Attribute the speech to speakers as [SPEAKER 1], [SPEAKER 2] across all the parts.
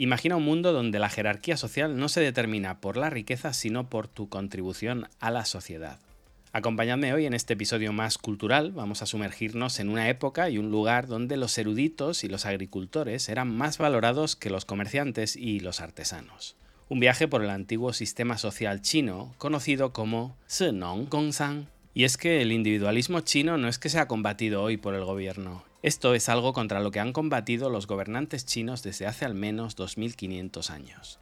[SPEAKER 1] Imagina un mundo donde la jerarquía social no se determina por la riqueza, sino por tu contribución a la sociedad. Acompañadme hoy en este episodio más cultural, vamos a sumergirnos en una época y un lugar donde los eruditos y los agricultores eran más valorados que los comerciantes y los artesanos. Un viaje por el antiguo sistema social chino conocido como Nong Gongsan. Y es que el individualismo chino no es que sea combatido hoy por el gobierno, esto es algo contra lo que han combatido los gobernantes chinos desde hace al menos 2500 años.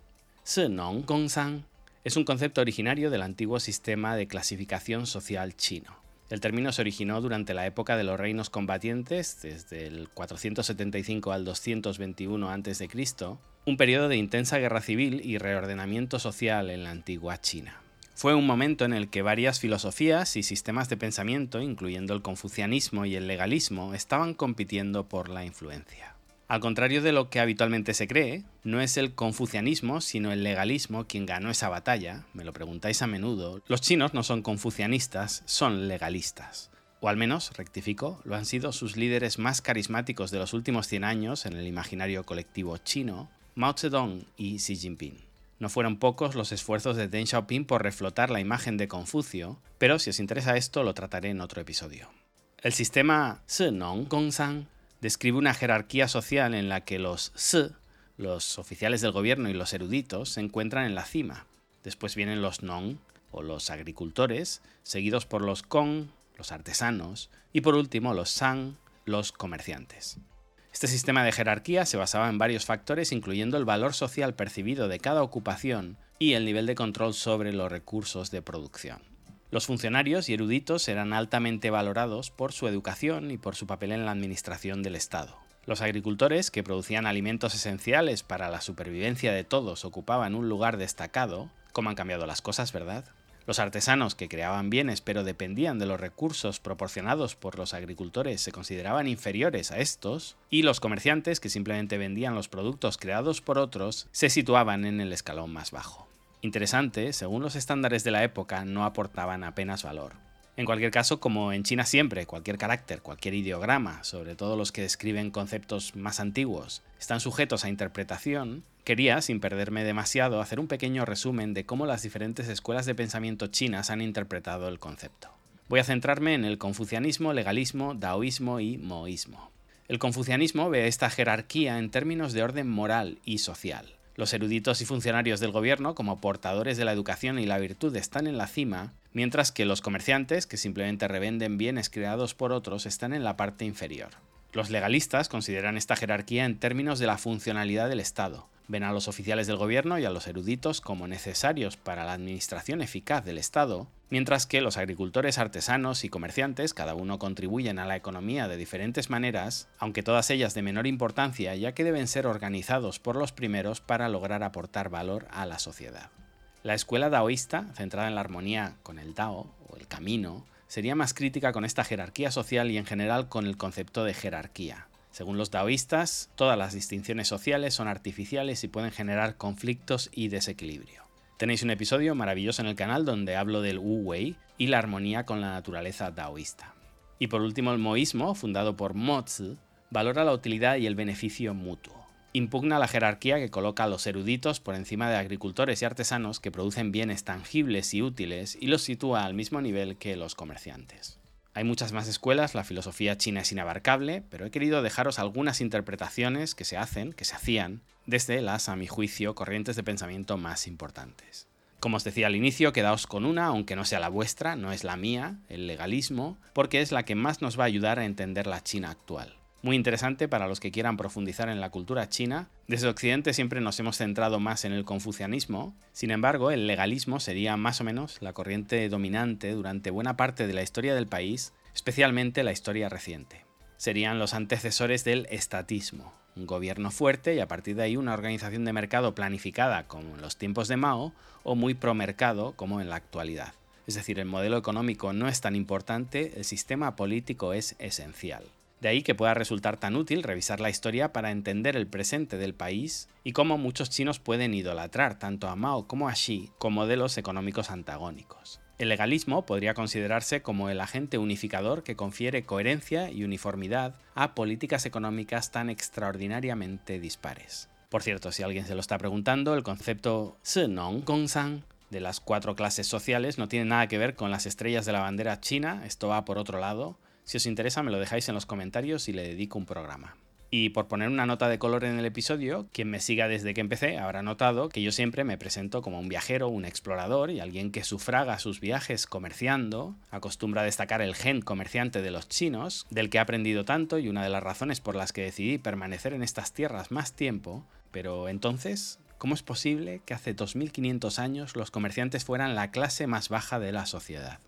[SPEAKER 1] Nong Gongsan es un concepto originario del antiguo sistema de clasificación social chino. El término se originó durante la época de los reinos combatientes, desde el 475 al 221 a.C., un periodo de intensa guerra civil y reordenamiento social en la antigua China. Fue un momento en el que varias filosofías y sistemas de pensamiento, incluyendo el confucianismo y el legalismo, estaban compitiendo por la influencia. Al contrario de lo que habitualmente se cree, no es el confucianismo, sino el legalismo quien ganó esa batalla, me lo preguntáis a menudo, los chinos no son confucianistas, son legalistas. O al menos, rectifico, lo han sido sus líderes más carismáticos de los últimos 100 años en el imaginario colectivo chino, Mao Zedong y Xi Jinping. No fueron pocos los esfuerzos de Deng Xiaoping por reflotar la imagen de Confucio, pero si os interesa esto lo trataré en otro episodio. El sistema Nong Gongsan describe una jerarquía social en la que los Si, los oficiales del gobierno y los eruditos, se encuentran en la cima. Después vienen los Nong, o los agricultores, seguidos por los Kong, los artesanos, y por último los Sang, los comerciantes. Este sistema de jerarquía se basaba en varios factores, incluyendo el valor social percibido de cada ocupación y el nivel de control sobre los recursos de producción. Los funcionarios y eruditos eran altamente valorados por su educación y por su papel en la administración del Estado. Los agricultores, que producían alimentos esenciales para la supervivencia de todos, ocupaban un lugar destacado. ¿Cómo han cambiado las cosas, verdad? Los artesanos que creaban bienes pero dependían de los recursos proporcionados por los agricultores se consideraban inferiores a estos, y los comerciantes que simplemente vendían los productos creados por otros se situaban en el escalón más bajo. Interesante, según los estándares de la época no aportaban apenas valor. En cualquier caso, como en China siempre, cualquier carácter, cualquier ideograma, sobre todo los que describen conceptos más antiguos, están sujetos a interpretación, quería, sin perderme demasiado, hacer un pequeño resumen de cómo las diferentes escuelas de pensamiento chinas han interpretado el concepto. Voy a centrarme en el confucianismo, legalismo, daoísmo y moísmo. El confucianismo ve esta jerarquía en términos de orden moral y social. Los eruditos y funcionarios del gobierno, como portadores de la educación y la virtud, están en la cima, mientras que los comerciantes, que simplemente revenden bienes creados por otros, están en la parte inferior. Los legalistas consideran esta jerarquía en términos de la funcionalidad del Estado. Ven a los oficiales del gobierno y a los eruditos como necesarios para la administración eficaz del Estado, mientras que los agricultores, artesanos y comerciantes cada uno contribuyen a la economía de diferentes maneras, aunque todas ellas de menor importancia ya que deben ser organizados por los primeros para lograr aportar valor a la sociedad. La escuela daoísta, centrada en la armonía con el Dao, o el camino, sería más crítica con esta jerarquía social y en general con el concepto de jerarquía. Según los daoístas, todas las distinciones sociales son artificiales y pueden generar conflictos y desequilibrio. Tenéis un episodio maravilloso en el canal donde hablo del Wu Wei y la armonía con la naturaleza daoísta. Y por último, el moísmo, fundado por Mo Tzu, valora la utilidad y el beneficio mutuo impugna la jerarquía que coloca a los eruditos por encima de agricultores y artesanos que producen bienes tangibles y útiles y los sitúa al mismo nivel que los comerciantes. Hay muchas más escuelas, la filosofía china es inabarcable, pero he querido dejaros algunas interpretaciones que se hacen, que se hacían, desde las, a mi juicio, corrientes de pensamiento más importantes. Como os decía al inicio, quedaos con una, aunque no sea la vuestra, no es la mía, el legalismo, porque es la que más nos va a ayudar a entender la China actual muy interesante para los que quieran profundizar en la cultura china. Desde Occidente siempre nos hemos centrado más en el confucianismo, sin embargo el legalismo sería más o menos la corriente dominante durante buena parte de la historia del país, especialmente la historia reciente. Serían los antecesores del estatismo, un gobierno fuerte y a partir de ahí una organización de mercado planificada como en los tiempos de Mao o muy promercado como en la actualidad. Es decir, el modelo económico no es tan importante, el sistema político es esencial. De ahí que pueda resultar tan útil revisar la historia para entender el presente del país y cómo muchos chinos pueden idolatrar tanto a Mao como a Xi como modelos económicos antagónicos. El legalismo podría considerarse como el agente unificador que confiere coherencia y uniformidad a políticas económicas tan extraordinariamente dispares. Por cierto, si alguien se lo está preguntando, el concepto Nong Gongsan de las cuatro clases sociales no tiene nada que ver con las estrellas de la bandera china, esto va por otro lado. Si os interesa me lo dejáis en los comentarios y le dedico un programa. Y por poner una nota de color en el episodio, quien me siga desde que empecé habrá notado que yo siempre me presento como un viajero, un explorador y alguien que sufraga sus viajes comerciando, acostumbra destacar el gen comerciante de los chinos, del que he aprendido tanto y una de las razones por las que decidí permanecer en estas tierras más tiempo, pero entonces, ¿cómo es posible que hace 2500 años los comerciantes fueran la clase más baja de la sociedad?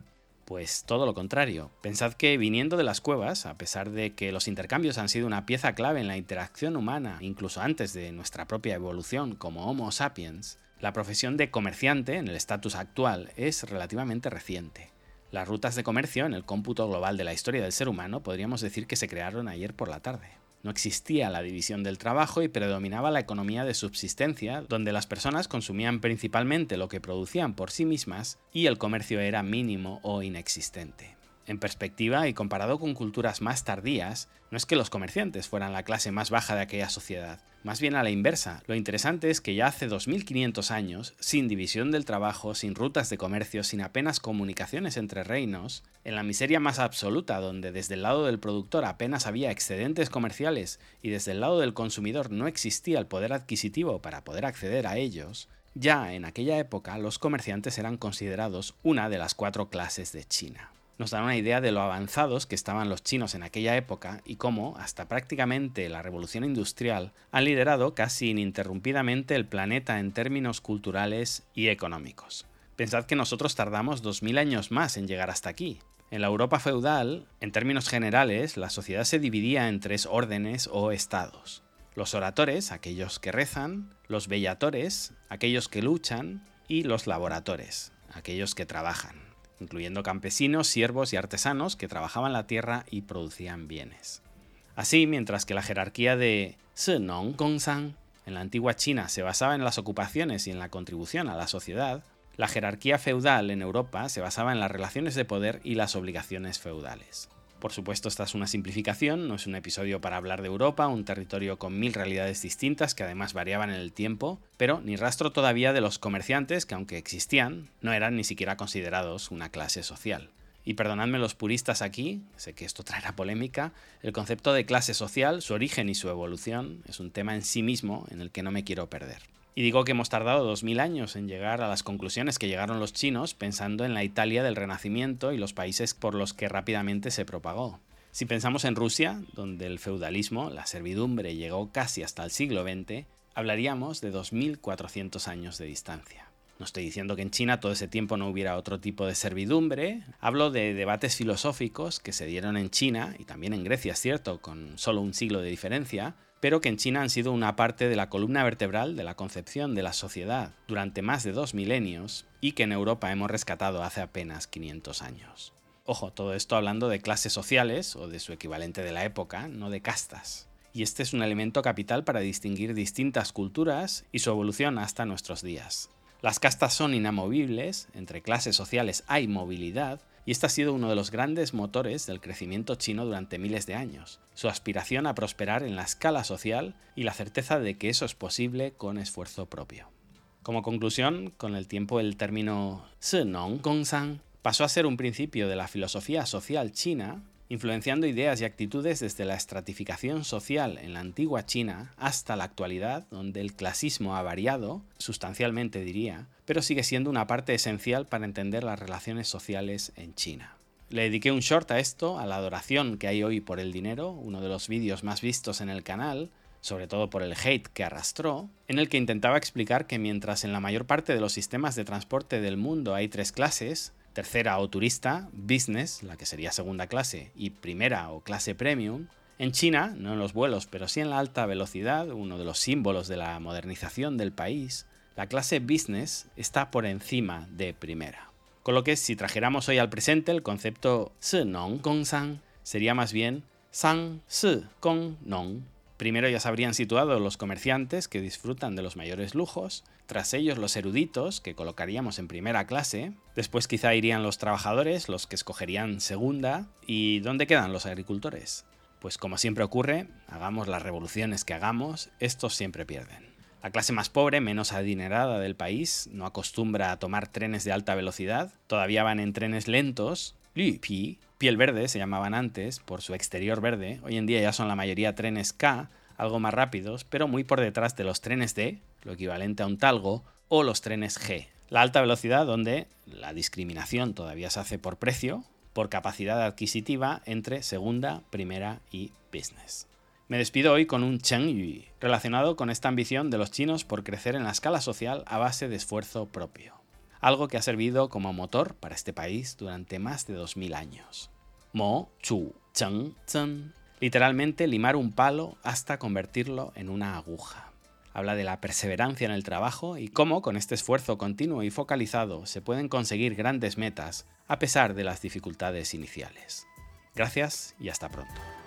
[SPEAKER 1] Pues todo lo contrario. Pensad que viniendo de las cuevas, a pesar de que los intercambios han sido una pieza clave en la interacción humana, incluso antes de nuestra propia evolución como Homo sapiens, la profesión de comerciante en el estatus actual es relativamente reciente. Las rutas de comercio en el cómputo global de la historia del ser humano podríamos decir que se crearon ayer por la tarde. No existía la división del trabajo y predominaba la economía de subsistencia, donde las personas consumían principalmente lo que producían por sí mismas y el comercio era mínimo o inexistente. En perspectiva y comparado con culturas más tardías, no es que los comerciantes fueran la clase más baja de aquella sociedad, más bien a la inversa. Lo interesante es que ya hace 2500 años, sin división del trabajo, sin rutas de comercio, sin apenas comunicaciones entre reinos, en la miseria más absoluta, donde desde el lado del productor apenas había excedentes comerciales y desde el lado del consumidor no existía el poder adquisitivo para poder acceder a ellos, ya en aquella época los comerciantes eran considerados una de las cuatro clases de China nos dan una idea de lo avanzados que estaban los chinos en aquella época y cómo, hasta prácticamente la revolución industrial, han liderado casi ininterrumpidamente el planeta en términos culturales y económicos. Pensad que nosotros tardamos 2000 años más en llegar hasta aquí. En la Europa feudal, en términos generales, la sociedad se dividía en tres órdenes o estados. Los oradores, aquellos que rezan, los bellatores, aquellos que luchan, y los laboratores, aquellos que trabajan incluyendo campesinos, siervos y artesanos que trabajaban la tierra y producían bienes. Así, mientras que la jerarquía de Senong Gongsan en la antigua China se basaba en las ocupaciones y en la contribución a la sociedad, la jerarquía feudal en Europa se basaba en las relaciones de poder y las obligaciones feudales. Por supuesto, esta es una simplificación, no es un episodio para hablar de Europa, un territorio con mil realidades distintas que además variaban en el tiempo, pero ni rastro todavía de los comerciantes que aunque existían, no eran ni siquiera considerados una clase social. Y perdonadme los puristas aquí, sé que esto traerá polémica, el concepto de clase social, su origen y su evolución es un tema en sí mismo en el que no me quiero perder. Y digo que hemos tardado 2000 años en llegar a las conclusiones que llegaron los chinos pensando en la Italia del Renacimiento y los países por los que rápidamente se propagó. Si pensamos en Rusia, donde el feudalismo, la servidumbre, llegó casi hasta el siglo XX, hablaríamos de 2400 años de distancia. No estoy diciendo que en China todo ese tiempo no hubiera otro tipo de servidumbre, hablo de debates filosóficos que se dieron en China y también en Grecia, es cierto, con solo un siglo de diferencia, pero que en China han sido una parte de la columna vertebral de la concepción de la sociedad durante más de dos milenios y que en Europa hemos rescatado hace apenas 500 años. Ojo, todo esto hablando de clases sociales o de su equivalente de la época, no de castas. Y este es un elemento capital para distinguir distintas culturas y su evolución hasta nuestros días. Las castas son inamovibles, entre clases sociales hay movilidad, y este ha sido uno de los grandes motores del crecimiento chino durante miles de años, su aspiración a prosperar en la escala social y la certeza de que eso es posible con esfuerzo propio. Como conclusión, con el tiempo el término Senong Gongsan pasó a ser un principio de la filosofía social china influenciando ideas y actitudes desde la estratificación social en la antigua China hasta la actualidad, donde el clasismo ha variado, sustancialmente diría, pero sigue siendo una parte esencial para entender las relaciones sociales en China. Le dediqué un short a esto, a la adoración que hay hoy por el dinero, uno de los vídeos más vistos en el canal, sobre todo por el hate que arrastró, en el que intentaba explicar que mientras en la mayor parte de los sistemas de transporte del mundo hay tres clases, tercera o turista, business, la que sería segunda clase, y primera o clase premium, en China, no en los vuelos, pero sí en la alta velocidad, uno de los símbolos de la modernización del país, la clase business está por encima de primera. Con lo que si trajéramos hoy al presente el concepto Si Nong Gong San, sería más bien Sang Si Gong Nong Primero ya se habrían situado los comerciantes que disfrutan de los mayores lujos, tras ellos los eruditos que colocaríamos en primera clase, después quizá irían los trabajadores, los que escogerían segunda, y ¿dónde quedan los agricultores? Pues como siempre ocurre, hagamos las revoluciones que hagamos, estos siempre pierden. La clase más pobre, menos adinerada del país, no acostumbra a tomar trenes de alta velocidad, todavía van en trenes lentos, Pi, piel verde se llamaban antes por su exterior verde, hoy en día ya son la mayoría trenes K, algo más rápidos, pero muy por detrás de los trenes D, lo equivalente a un talgo, o los trenes G. La alta velocidad donde la discriminación todavía se hace por precio, por capacidad adquisitiva entre segunda, primera y business. Me despido hoy con un Cheng Yu, relacionado con esta ambición de los chinos por crecer en la escala social a base de esfuerzo propio, algo que ha servido como motor para este país durante más de 2000 años. Mo, Chu, Cheng, Zhen, literalmente limar un palo hasta convertirlo en una aguja. Habla de la perseverancia en el trabajo y cómo con este esfuerzo continuo y focalizado se pueden conseguir grandes metas a pesar de las dificultades iniciales. Gracias y hasta pronto.